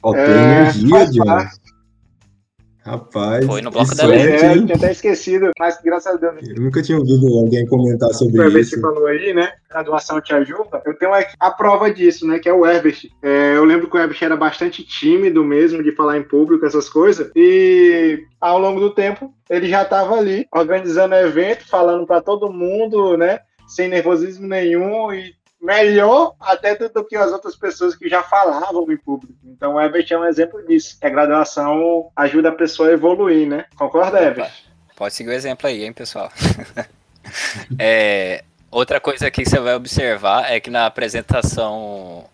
Faltou é, energia, John. Rapaz, foi no bloco da lei. É, eu tinha até esquecido, mas graças a Deus. Eu nunca tinha ouvido alguém comentar sobre isso. Você falou aí, né? A doação te ajuda. Eu tenho a prova disso, né? Que é o Herbert. É, eu lembro que o Herbert era bastante tímido mesmo de falar em público, essas coisas. E ao longo do tempo, ele já estava ali, organizando evento, falando para todo mundo, né? Sem nervosismo nenhum e melhor até do que as outras pessoas que já falavam em público. Então, o Herbert é um exemplo disso. A graduação ajuda a pessoa a evoluir, né? Concorda, Herbert? Pode seguir o exemplo aí, hein, pessoal? é, outra coisa que você vai observar é que na apresentação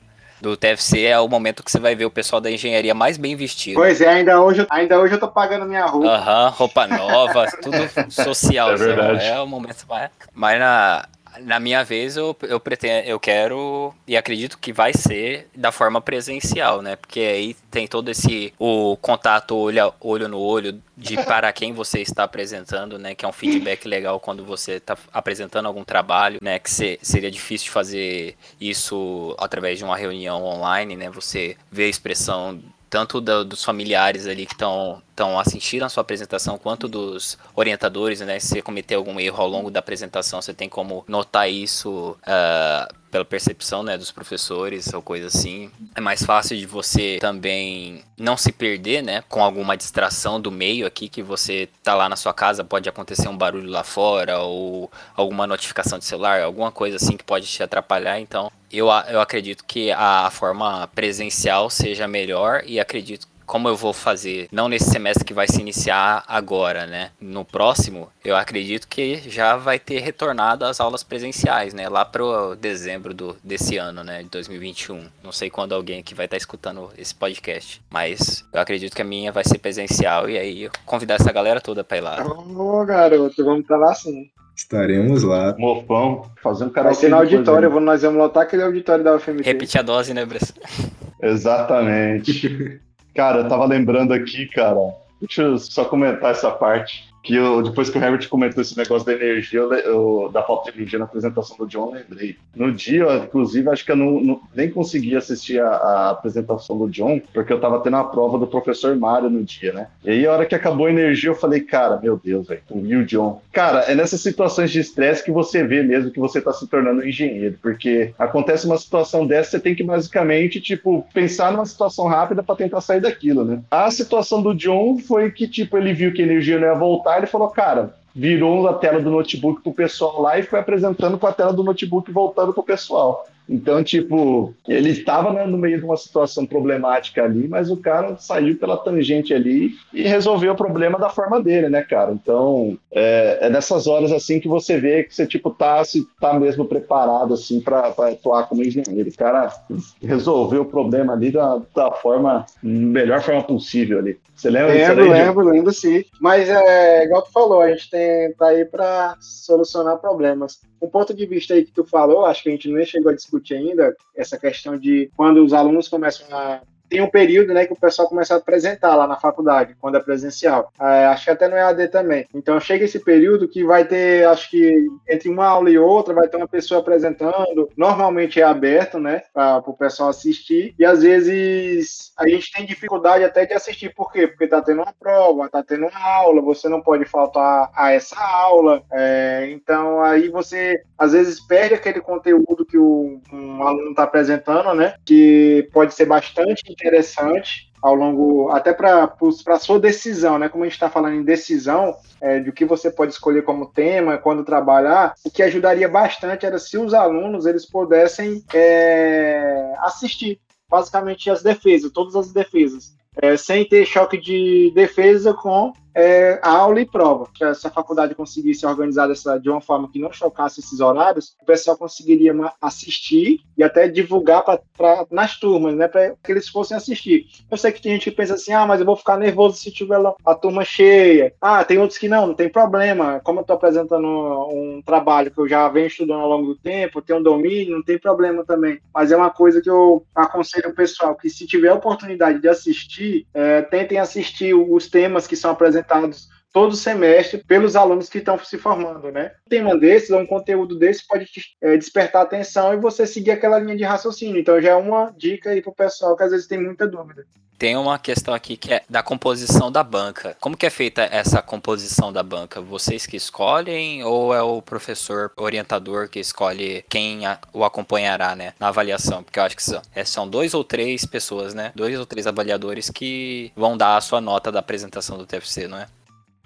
do TFC é o momento que você vai ver o pessoal da engenharia mais bem vestido. Pois é, ainda hoje, ainda hoje eu tô pagando minha roupa. Aham, uhum, roupa nova, tudo social. É verdade. É o momento mais. Mas na, na minha vez, eu, eu pretendo, eu quero e acredito que vai ser da forma presencial, né? Porque aí tem todo esse o contato olho, olho no olho de para quem você está apresentando, né? Que é um feedback legal quando você está apresentando algum trabalho, né? Que se, seria difícil fazer isso através de uma reunião online, né? Você vê a expressão tanto do, dos familiares ali que estão assistindo a sua apresentação, quanto dos orientadores, né? Se você cometer algum erro ao longo da apresentação, você tem como notar isso uh, pela percepção né, dos professores ou coisa assim. É mais fácil de você também não se perder, né? Com alguma distração do meio aqui, que você tá lá na sua casa, pode acontecer um barulho lá fora, ou alguma notificação de celular, alguma coisa assim que pode te atrapalhar. Então, eu, eu acredito que a forma presencial seja melhor e acredito como eu vou fazer, não nesse semestre que vai se iniciar agora, né? No próximo, eu acredito que já vai ter retornado às aulas presenciais, né? Lá pro dezembro do, desse ano, né? De 2021. Não sei quando alguém aqui vai estar tá escutando esse podcast, mas eu acredito que a minha vai ser presencial e aí convidar essa galera toda pra ir lá. Ô, oh, garoto, vamos estar lá sim. Estaremos lá. Mofão, fazendo cara Vai ser no auditório, vou, nós vamos lotar aquele auditório da UFMT. Repetir a dose, né, Bressa? Exatamente. cara, eu tava lembrando aqui, cara. Deixa eu só comentar essa parte que eu, depois que o Herbert comentou esse negócio da energia, eu, da falta de energia na apresentação do John, eu lembrei. No dia, inclusive, acho que eu não, não, nem consegui assistir a, a, apresentação do John, porque eu tava tendo a prova do professor Mário no dia, né? E aí, a hora que acabou a energia, eu falei, cara, meu Deus, velho, e o John? Cara, é nessas situações de estresse que você vê mesmo que você tá se tornando engenheiro, porque acontece uma situação dessa, você tem que basicamente, tipo, pensar numa situação rápida para tentar sair daquilo, né? A situação do John foi que, tipo, ele viu que a energia não ia voltar ele falou, cara, virou a tela do notebook pro pessoal lá e foi apresentando com a tela do notebook voltando pro pessoal. Então, tipo, ele estava no meio de uma situação problemática ali, mas o cara saiu pela tangente ali e resolveu o problema da forma dele, né, cara? Então, é, é nessas horas assim que você vê que você, tipo, tá, se, tá mesmo preparado, assim, para atuar como engenheiro. O cara resolveu o problema ali da, da forma, melhor forma possível ali. Você lembra? Lembro, você lembro, lembro sim. Mas, é, igual tu falou, a gente tem, tá aí para solucionar problemas. Um ponto de vista aí que tu falou, acho que a gente nem chegou a discutir ainda, essa questão de quando os alunos começam a tem um período né, que o pessoal começa a apresentar lá na faculdade, quando é presencial. É, acho que até no EAD também. Então chega esse período que vai ter, acho que entre uma aula e outra, vai ter uma pessoa apresentando. Normalmente é aberto, né, para o pessoal assistir. E às vezes a gente tem dificuldade até de assistir. Por quê? Porque tá tendo uma prova, tá tendo uma aula, você não pode faltar a essa aula. É, então aí você às vezes perde aquele conteúdo que o, um aluno está apresentando, né, que pode ser bastante interessante ao longo, até para a sua decisão, né? Como a gente está falando em decisão, é, de o que você pode escolher como tema, quando trabalhar, o que ajudaria bastante era se os alunos eles pudessem é, assistir basicamente as defesas, todas as defesas, é, sem ter choque de defesa com é, aula e prova. Se a faculdade conseguisse organizar dessa, de uma forma que não chocasse esses horários, o pessoal conseguiria assistir e até divulgar pra, pra nas turmas, né, para que eles fossem assistir. Eu sei que tem gente que pensa assim, ah, mas eu vou ficar nervoso se tiver a turma cheia. Ah, tem outros que não, não tem problema. Como eu estou apresentando um trabalho que eu já venho estudando ao longo do tempo, tenho um domínio, não tem problema também. Mas é uma coisa que eu aconselho o pessoal que se tiver a oportunidade de assistir, é, tentem assistir os temas que são apresentados apresentados todo semestre pelos alunos que estão se formando, né? Um tema desses, um conteúdo desse pode te, é, despertar atenção e você seguir aquela linha de raciocínio. Então já é uma dica aí para o pessoal que às vezes tem muita dúvida. Tem uma questão aqui que é da composição da banca. Como que é feita essa composição da banca? Vocês que escolhem ou é o professor orientador que escolhe quem o acompanhará, né, na avaliação? Porque eu acho que são, é, são dois ou três pessoas, né, dois ou três avaliadores que vão dar a sua nota da apresentação do TFC, não é?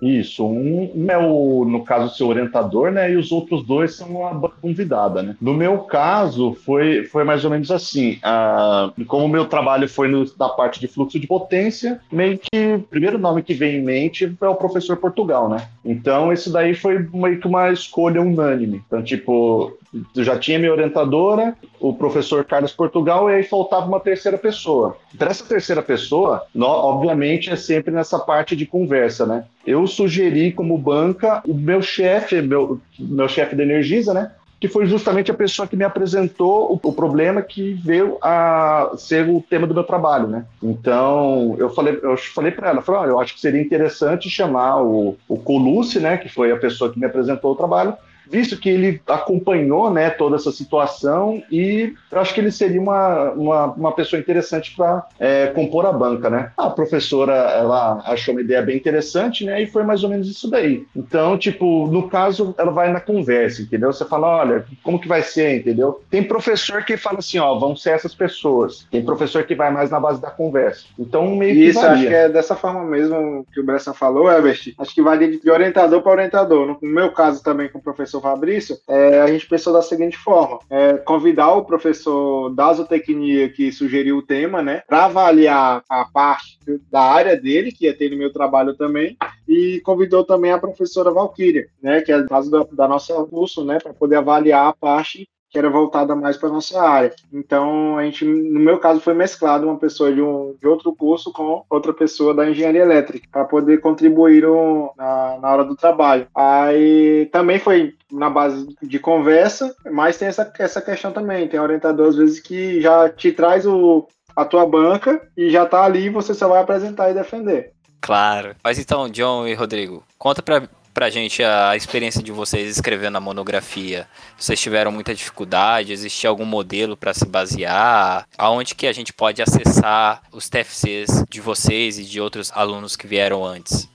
Isso, um é o, no caso, seu orientador, né? E os outros dois são a convidada, né? No meu caso, foi, foi mais ou menos assim. Ah, como o meu trabalho foi no, na parte de fluxo de potência, meio que o primeiro nome que vem em mente é o professor Portugal, né? Então, esse daí foi meio que uma escolha unânime. Então, tipo, eu já tinha minha orientadora, o professor Carlos Portugal, e aí faltava uma terceira pessoa. Para essa terceira pessoa, no, obviamente, é sempre nessa parte de conversa, né? Eu sugeri como banca o meu chefe, meu, meu chefe da Energisa, né? que foi justamente a pessoa que me apresentou o, o, problema que veio a ser o tema do meu trabalho, né? Então, eu falei, eu falei para ela, falei, oh, eu acho que seria interessante chamar o, o Colucci, né, que foi a pessoa que me apresentou o trabalho, visto que ele acompanhou né, toda essa situação e eu acho que ele seria uma, uma, uma pessoa interessante para é, compor a banca, né? A professora, ela achou uma ideia bem interessante, né? E foi mais ou menos isso daí. Então, tipo, no caso, ela vai na conversa, entendeu? Você fala, olha, como que vai ser, entendeu? Tem professor que fala assim, ó, vão ser essas pessoas. Tem professor que vai mais na base da conversa. Então, meio que Isso, varia. acho que é dessa forma mesmo que o Bressan falou, Everest. Acho que vai de orientador para orientador. No meu caso também com o professor Fabrício, é, a gente pensou da seguinte forma: é, convidar o professor da zootecnia que sugeriu o tema, né, para avaliar a parte da área dele, que ia ter no meu trabalho também, e convidou também a professora Valquíria, né, que é o caso da, da nossa curso, né, para poder avaliar a parte que era voltada mais para nossa área. Então, a gente, no meu caso, foi mesclado uma pessoa de, um, de outro curso com outra pessoa da engenharia elétrica, para poder contribuir um, na, na hora do trabalho. Aí também foi na base de conversa, mas tem essa, essa questão também. Tem orientador, às vezes, que já te traz o, a tua banca e já está ali, você só vai apresentar e defender. Claro. Mas então, John e Rodrigo, conta para pra gente a experiência de vocês escrevendo a monografia. Vocês tiveram muita dificuldade? Existia algum modelo para se basear? Aonde que a gente pode acessar os TFCs de vocês e de outros alunos que vieram antes?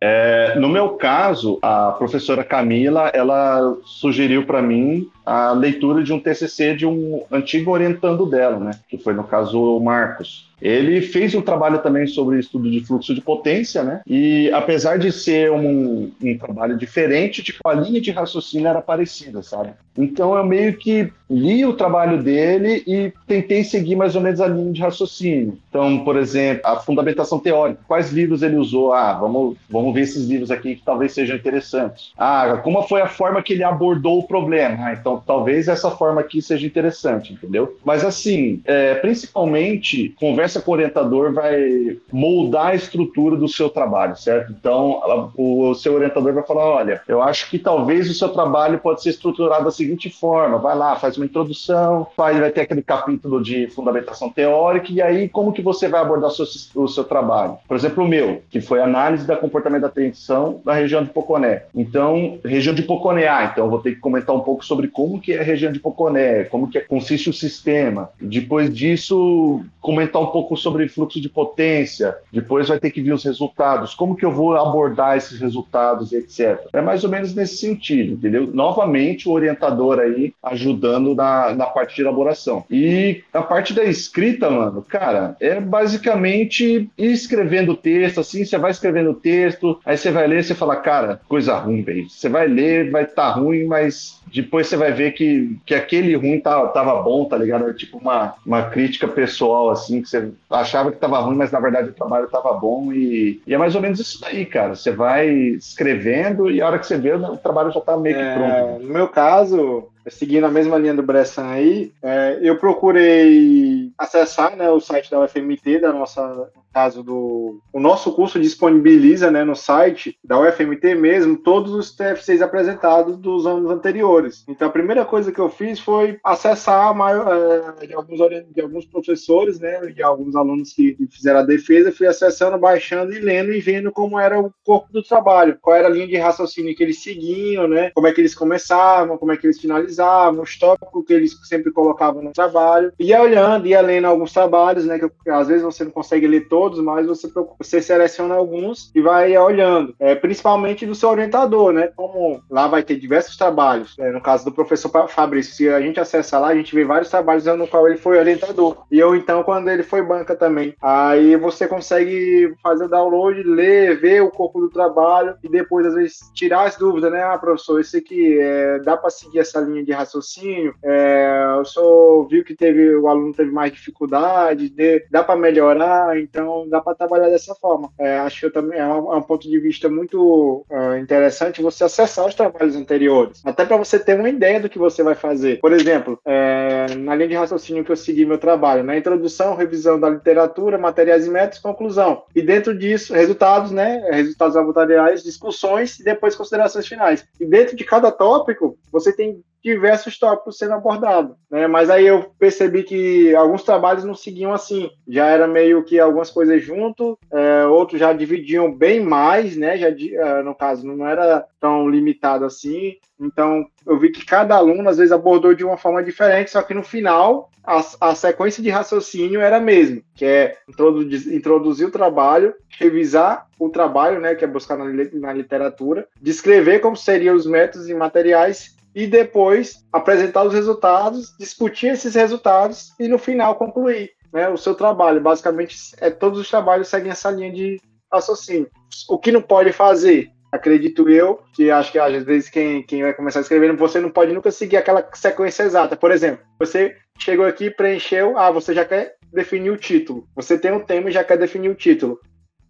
É, no meu caso, a professora Camila, ela sugeriu para mim a leitura de um TCC de um antigo orientando dela, né? Que foi, no caso, o Marcos. Ele fez um trabalho também sobre estudo de fluxo de potência, né? E apesar de ser um, um trabalho diferente, tipo, a linha de raciocínio era parecida, sabe? Então eu meio que li o trabalho dele e tentei seguir mais ou menos a linha de raciocínio. Então, por exemplo, a fundamentação teórica, quais livros ele usou? Ah, vamos, vamos ver esses livros aqui que talvez sejam interessantes. Ah, como foi a forma que ele abordou o problema? Ah, então talvez essa forma aqui seja interessante, entendeu? Mas assim, é, principalmente, conversa com o orientador vai moldar a estrutura do seu trabalho, certo? Então, o seu orientador vai falar, olha, eu acho que talvez o seu trabalho pode ser estruturado assim seguinte forma: vai lá, faz uma introdução, vai, vai ter aquele capítulo de fundamentação teórica, e aí como que você vai abordar o seu, o seu trabalho? Por exemplo, o meu, que foi análise da comportamento da atenção da região de Poconé. Então, região de Poconé, então eu vou ter que comentar um pouco sobre como que é a região de Poconé, como que é, consiste o sistema. Depois disso, comentar um pouco sobre fluxo de potência. Depois vai ter que vir os resultados, como que eu vou abordar esses resultados, etc. É mais ou menos nesse sentido, entendeu? Novamente, o orientador aí ajudando na, na parte de elaboração. E a parte da escrita, mano, cara, é basicamente ir escrevendo texto, assim, você vai escrevendo texto, aí você vai ler, você fala, cara, coisa ruim, velho. Você vai ler, vai estar tá ruim, mas depois você vai ver que, que aquele ruim tá, tava bom, tá ligado? É tipo uma, uma crítica pessoal, assim, que você achava que tava ruim, mas na verdade o trabalho tava bom e, e é mais ou menos isso daí, cara. Você vai escrevendo e a hora que você vê, o trabalho já tá meio que pronto. É, no meu caso, seguindo a mesma linha do Bressan aí, é, eu procurei acessar né, o site da UFMT, da nossa, caso do o nosso curso disponibiliza né, no site da UFMT mesmo todos os TFCs apresentados dos anos anteriores. Então a primeira coisa que eu fiz foi acessar maior, é, de, alguns, de alguns professores, né, e alguns alunos que fizeram a defesa, fui acessando, baixando e lendo e vendo como era o corpo do trabalho, qual era a linha de raciocínio que eles seguiam, né, como é que eles começavam, como é que eles finalizavam, os tópicos que eles sempre colocavam no trabalho. Ia olhando, ia lendo alguns trabalhos, né, que às vezes você não consegue ler todos mas você, você seleciona alguns e vai olhando, é, principalmente do seu orientador, né? Como lá vai ter diversos trabalhos. É, no caso do professor Fabrício, se a gente acessa lá, a gente vê vários trabalhos no qual ele foi orientador. E eu, então, quando ele foi banca também. Aí você consegue fazer o download, ler, ver o corpo do trabalho e depois, às vezes, tirar as dúvidas, né? Ah, professor, esse aqui é, dá para seguir essa linha de raciocínio? É, o senhor viu que teve, o aluno teve mais dificuldade, de, dá para melhorar, então dá para trabalhar dessa forma. É, acho que também é um, é um, ponto de vista muito é, interessante você acessar os trabalhos anteriores, até para você ter uma ideia do que você vai fazer. Por exemplo, é, na linha de raciocínio que eu segui meu trabalho, na introdução, revisão da literatura, materiais e métodos, conclusão. E dentro disso, resultados, né? Resultados laboratoriais, discussões e depois considerações finais. E dentro de cada tópico, você tem diversos tópicos sendo abordados, né? Mas aí eu percebi que alguns trabalhos não seguiam assim, já era meio que algumas coisas junto, é, outros já dividiam bem mais, né? Já é, no caso não era tão limitado assim. Então eu vi que cada aluno às vezes abordou de uma forma diferente, só que no final a, a sequência de raciocínio era a mesma, que é introduzir, introduzir o trabalho, revisar o trabalho, né? Que é buscar na, na literatura, descrever como seriam os métodos e materiais e depois apresentar os resultados, discutir esses resultados e no final concluir né, o seu trabalho. Basicamente, é, todos os trabalhos seguem essa linha de raciocínio. O que não pode fazer? Acredito eu, que acho que às vezes quem, quem vai começar escrevendo, você não pode nunca seguir aquela sequência exata. Por exemplo, você chegou aqui, preencheu, ah, você já quer definir o título. Você tem um tema e já quer definir o título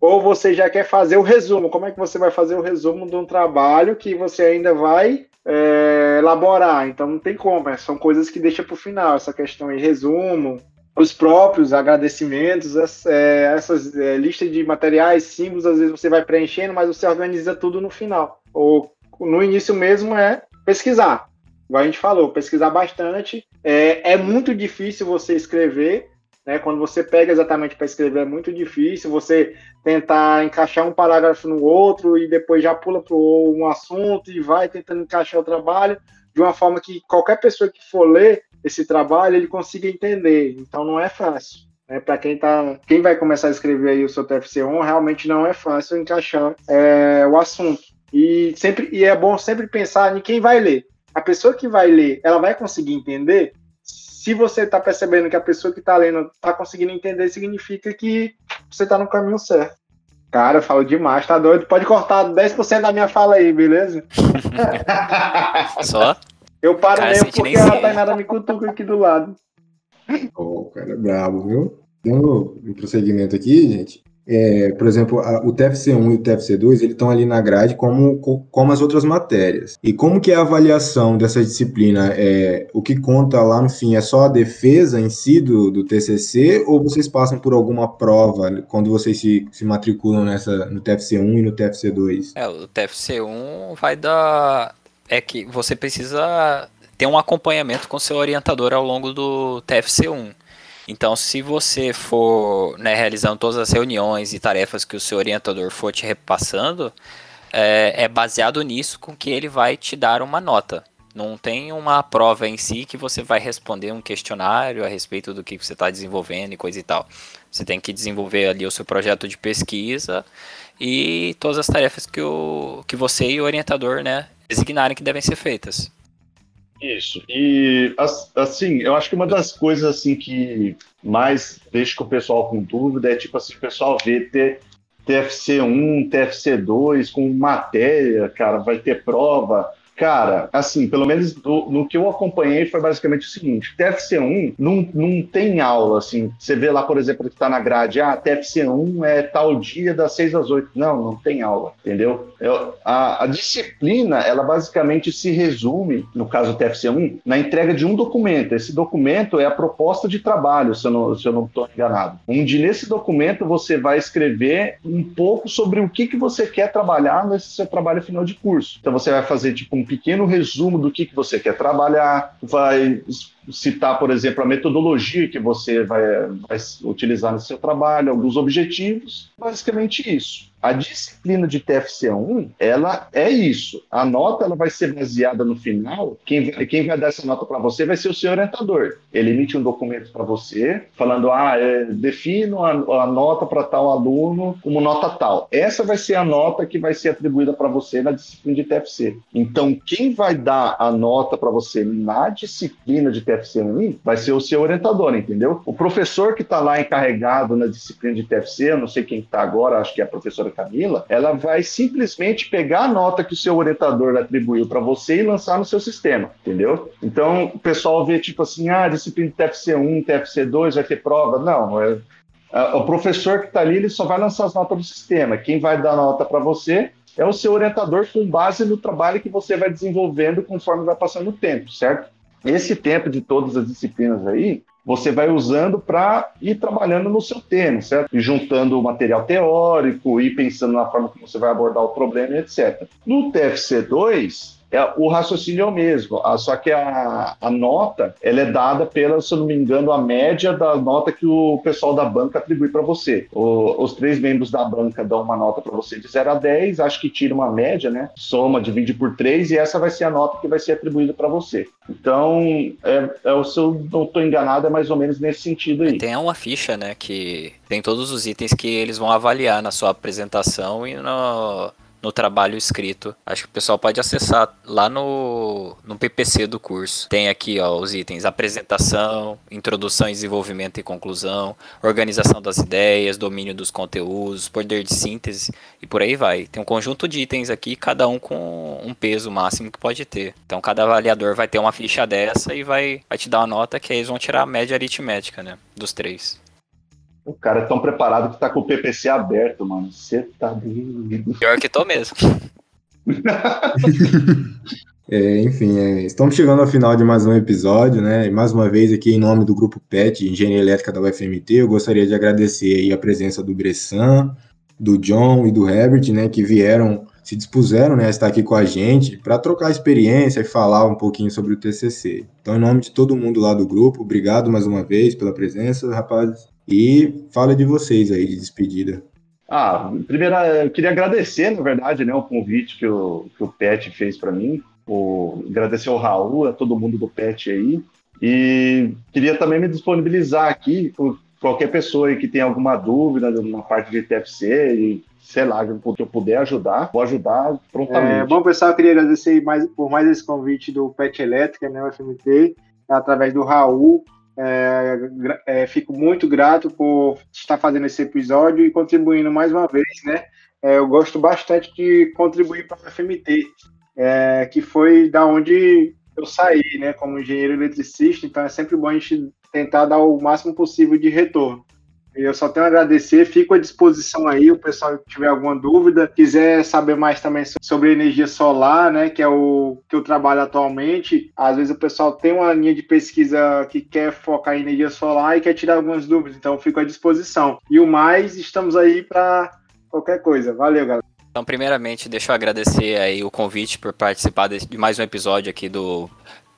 ou você já quer fazer o resumo. Como é que você vai fazer o resumo de um trabalho que você ainda vai é, elaborar? Então não tem como, é, são coisas que deixa para o final, essa questão de resumo, os próprios agradecimentos, é, essas é, listas de materiais, símbolos, às vezes você vai preenchendo, mas você organiza tudo no final. Ou no início mesmo é pesquisar. Igual a gente falou, pesquisar bastante. É, é muito difícil você escrever, né? Quando você pega exatamente para escrever é muito difícil. Você tentar encaixar um parágrafo no outro e depois já pula para um assunto e vai tentando encaixar o trabalho de uma forma que qualquer pessoa que for ler esse trabalho ele consiga entender. Então não é fácil. Né? Para quem tá, quem vai começar a escrever aí o seu TFC1, realmente não é fácil encaixar é, o assunto. E sempre e é bom sempre pensar em quem vai ler. A pessoa que vai ler, ela vai conseguir entender? Se você está percebendo que a pessoa que está lendo está conseguindo entender, significa que você está no caminho certo. Cara, eu falo demais, tá doido? Pode cortar 10% da minha fala aí, beleza? Só? Eu paro cara, mesmo porque a Tainara me cutuca aqui do lado. Ó, oh, cara, é brabo, viu? Dando um prosseguimento aqui, gente. É, por exemplo, a, o TFC1 e o TFC2, eles estão ali na grade como, como as outras matérias. E como que é a avaliação dessa disciplina? É, o que conta lá no fim é só a defesa em si do, do TCC ou vocês passam por alguma prova quando vocês se, se matriculam nessa, no TFC1 e no TFC2? É, o TFC1 vai dar... É que você precisa ter um acompanhamento com seu orientador ao longo do TFC1. Então, se você for né, realizando todas as reuniões e tarefas que o seu orientador for te repassando, é, é baseado nisso com que ele vai te dar uma nota. Não tem uma prova em si que você vai responder um questionário a respeito do que você está desenvolvendo e coisa e tal. Você tem que desenvolver ali o seu projeto de pesquisa e todas as tarefas que, o, que você e o orientador né, designarem que devem ser feitas. Isso. E assim, eu acho que uma das coisas assim que mais deixa com o pessoal com dúvida é tipo assim, o pessoal vê ter TFC1, TFC2 com matéria, cara, vai ter prova. Cara, assim, pelo menos do, no que eu acompanhei foi basicamente o seguinte: TFC1 não, não tem aula, assim. Você vê lá, por exemplo, que está na grade, ah, TFC1 é tal dia das 6 às 8. Não, não tem aula, entendeu? Eu, a, a, disciplina, ela basicamente se resume, no caso do TFC1, na entrega de um documento. Esse documento é a proposta de trabalho, se eu não estou enganado. Onde nesse documento você vai escrever um pouco sobre o que, que você quer trabalhar nesse seu trabalho final de curso. Então você vai fazer tipo um pequeno resumo do que, que você quer trabalhar, vai citar, por exemplo, a metodologia que você vai, vai utilizar no seu trabalho, alguns objetivos, basicamente isso. A disciplina de TFC1, ela é isso. A nota ela vai ser baseada no final. Quem, quem vai dar essa nota para você vai ser o seu orientador. Ele emite um documento para você, falando: ah, é, defino a, a nota para tal aluno como nota tal. Essa vai ser a nota que vai ser atribuída para você na disciplina de TFC. Então, quem vai dar a nota para você na disciplina de TFC1 vai ser o seu orientador, entendeu? O professor que está lá encarregado na disciplina de TFC, eu não sei quem está agora, acho que é a professora Camila, ela vai simplesmente pegar a nota que o seu orientador atribuiu para você e lançar no seu sistema, entendeu? Então, o pessoal vê tipo assim, ah, disciplina de TFC1, TFC2 vai ter prova. Não, é, o professor que está ali, ele só vai lançar as notas do sistema. Quem vai dar nota para você é o seu orientador com base no trabalho que você vai desenvolvendo conforme vai passando o tempo, certo? Esse tempo de todas as disciplinas aí, você vai usando para ir trabalhando no seu tema, certo? E juntando o material teórico, e pensando na forma que você vai abordar o problema, etc. No TFC2, é, o raciocínio é o mesmo, só que a, a nota ela é dada pela, se eu não me engano, a média da nota que o pessoal da banca atribui para você. O, os três membros da banca dão uma nota para você de 0 a 10, acho que tira uma média, né? Soma, divide por 3 e essa vai ser a nota que vai ser atribuída para você. Então, é, é, se eu não estou enganado, é mais ou menos nesse sentido aí. Tem uma ficha, né, que tem todos os itens que eles vão avaliar na sua apresentação e no no trabalho escrito. Acho que o pessoal pode acessar lá no, no PPC do curso. Tem aqui ó, os itens: apresentação, introdução, desenvolvimento e conclusão, organização das ideias, domínio dos conteúdos, poder de síntese e por aí vai. Tem um conjunto de itens aqui, cada um com um peso máximo que pode ter. Então cada avaliador vai ter uma ficha dessa e vai, vai te dar uma nota que aí eles vão tirar a média aritmética, né? Dos três. O cara é tão preparado que tá com o PPC aberto, mano. Você tá doido. Pior que tô mesmo. É, enfim, é, estamos chegando ao final de mais um episódio, né? E mais uma vez aqui em nome do Grupo PET, Engenharia Elétrica da UFMT, eu gostaria de agradecer aí a presença do Bressan, do John e do Herbert, né? Que vieram, se dispuseram né, a estar aqui com a gente para trocar experiência e falar um pouquinho sobre o TCC. Então, em nome de todo mundo lá do grupo, obrigado mais uma vez pela presença, rapazes. E fala de vocês aí, de despedida. Ah, primeiro eu queria agradecer, na verdade, né, o convite que o, que o Pet fez para mim. O, agradecer ao Raul, a todo mundo do Pet aí. E queria também me disponibilizar aqui, por qualquer pessoa aí que tenha alguma dúvida na parte de TFC e sei lá, que eu puder ajudar, vou ajudar prontamente. É, bom, pessoal, eu queria agradecer mais, por mais esse convite do PET Elétrica, né, o FMT, através do Raul. É, é, fico muito grato por estar fazendo esse episódio e contribuindo mais uma vez, né? É, eu gosto bastante de contribuir para o FMT, é, que foi da onde eu saí, né? Como engenheiro eletricista, então é sempre bom a gente tentar dar o máximo possível de retorno. Eu só tenho a agradecer, fico à disposição aí, o pessoal que tiver alguma dúvida, quiser saber mais também sobre energia solar, né, que é o que eu trabalho atualmente. Às vezes o pessoal tem uma linha de pesquisa que quer focar em energia solar e quer tirar algumas dúvidas, então fico à disposição. E o mais, estamos aí para qualquer coisa. Valeu, galera. Então, primeiramente, deixa eu agradecer aí o convite por participar de mais um episódio aqui do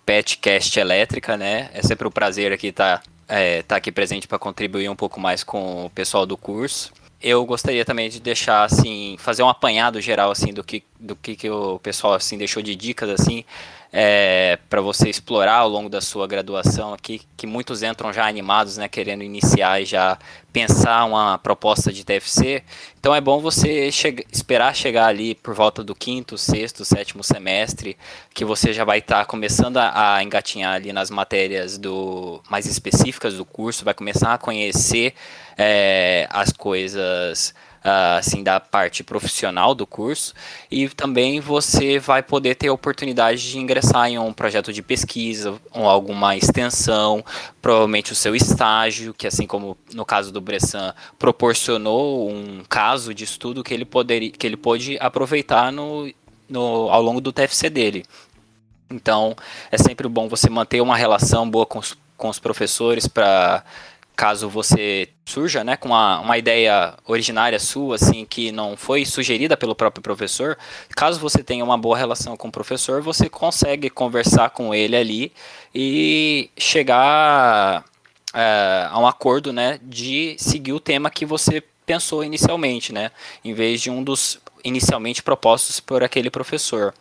Petcast Elétrica, né? É sempre um prazer aqui estar tá é, tá aqui presente para contribuir um pouco mais com o pessoal do curso. Eu gostaria também de deixar assim, fazer um apanhado geral assim do que do que, que o pessoal assim deixou de dicas assim é, para você explorar ao longo da sua graduação aqui, que muitos entram já animados, né, querendo iniciar e já pensar uma proposta de TFC. Então é bom você che esperar chegar ali por volta do quinto, sexto, sétimo semestre, que você já vai estar tá começando a, a, engatinhar ali nas matérias do mais específicas do curso, vai começar a conhecer é, as coisas uh, assim da parte profissional do curso e também você vai poder ter a oportunidade de ingressar em um projeto de pesquisa ou alguma extensão, provavelmente o seu estágio, que assim como no caso do Bressan proporcionou um caso de estudo que ele poderia que ele pôde aproveitar no, no ao longo do TFC dele. Então, é sempre bom você manter uma relação boa com os, com os professores para caso você surja né, com uma, uma ideia originária sua, assim, que não foi sugerida pelo próprio professor, caso você tenha uma boa relação com o professor, você consegue conversar com ele ali e chegar é, a um acordo né, de seguir o tema que você pensou inicialmente, né, em vez de um dos inicialmente propostos por aquele professor.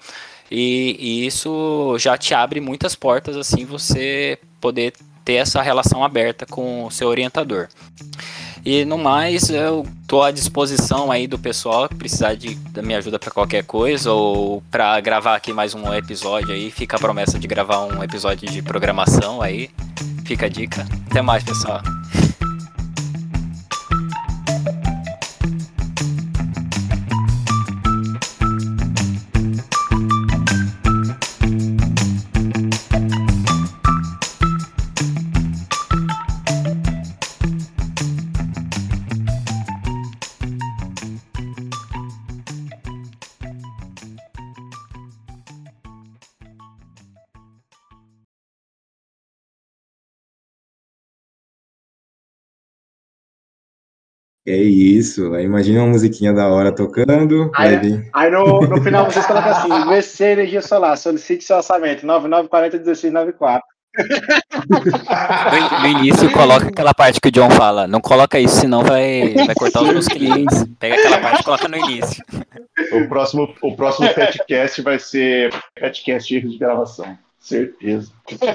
E, e, isso já te abre muitas portas, assim, você poder ter essa relação aberta com o seu orientador. E no mais, eu tô à disposição aí do pessoal que precisar de, da minha ajuda para qualquer coisa ou para gravar aqui mais um episódio aí. Fica a promessa de gravar um episódio de programação aí. Fica a dica. Até mais, pessoal. É isso. Aí imagina uma musiquinha da hora tocando. Aí, aí no, no final vocês colocam assim: VC Energia Solar, solicite seu orçamento, 9940 1694. No, no início coloca aquela parte que o John fala, não coloca isso, senão vai, vai cortar os meus clientes. Pega aquela parte e coloca no início. O próximo, o próximo petcast vai ser petcast de gravação. Certeza.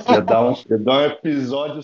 Já dá um, já dá um episódio